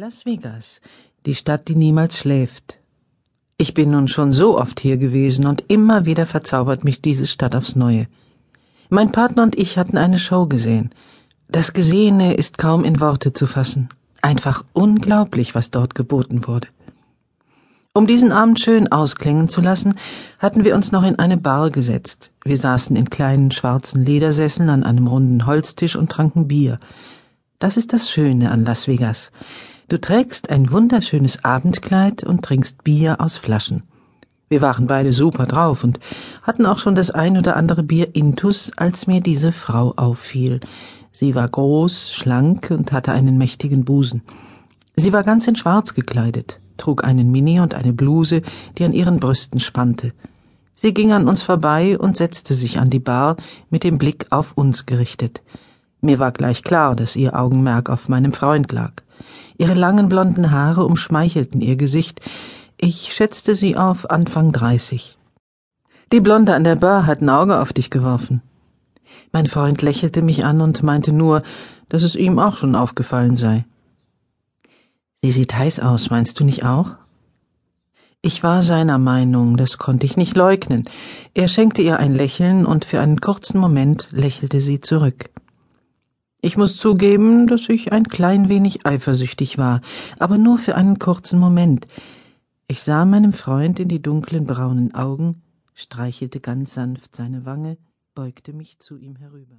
Las Vegas, die Stadt, die niemals schläft. Ich bin nun schon so oft hier gewesen und immer wieder verzaubert mich diese Stadt aufs Neue. Mein Partner und ich hatten eine Show gesehen. Das Gesehene ist kaum in Worte zu fassen. Einfach unglaublich, was dort geboten wurde. Um diesen Abend schön ausklingen zu lassen, hatten wir uns noch in eine Bar gesetzt. Wir saßen in kleinen schwarzen Ledersesseln an einem runden Holztisch und tranken Bier. Das ist das Schöne an Las Vegas. Du trägst ein wunderschönes Abendkleid und trinkst Bier aus Flaschen. Wir waren beide super drauf und hatten auch schon das ein oder andere Bier intus, als mir diese Frau auffiel. Sie war groß, schlank und hatte einen mächtigen Busen. Sie war ganz in Schwarz gekleidet, trug einen Mini und eine Bluse, die an ihren Brüsten spannte. Sie ging an uns vorbei und setzte sich an die Bar mit dem Blick auf uns gerichtet. Mir war gleich klar, dass ihr Augenmerk auf meinem Freund lag. Ihre langen blonden Haare umschmeichelten ihr Gesicht. Ich schätzte sie auf Anfang dreißig. Die Blonde an der Bar hat ein Auge auf dich geworfen. Mein Freund lächelte mich an und meinte nur, dass es ihm auch schon aufgefallen sei. Sie sieht heiß aus, meinst du nicht auch? Ich war seiner Meinung, das konnte ich nicht leugnen. Er schenkte ihr ein Lächeln, und für einen kurzen Moment lächelte sie zurück. Ich muss zugeben, dass ich ein klein wenig eifersüchtig war, aber nur für einen kurzen Moment. Ich sah meinem Freund in die dunklen braunen Augen, streichelte ganz sanft seine Wange, beugte mich zu ihm herüber.